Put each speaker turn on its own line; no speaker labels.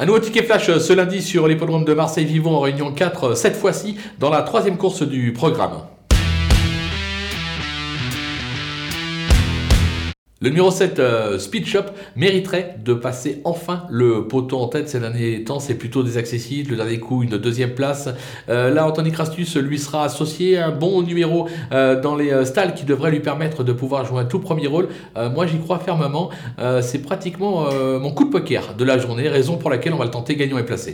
Un nouveau ticket flash ce lundi sur l'hippodrome de Marseille-Vivant en réunion 4, cette fois-ci dans la troisième course du programme. Le numéro 7, euh, Speed Shop, mériterait de passer enfin le poteau en tête. Ces derniers temps, c'est plutôt désaccessible. Le dernier coup, une deuxième place. Euh, là, Anthony Crastus lui sera associé. Un bon numéro euh, dans les stalls qui devrait lui permettre de pouvoir jouer un tout premier rôle. moi, j'y crois fermement. c'est pratiquement mon coup de poker de la journée, raison pour laquelle on va le tenter gagnant et placé.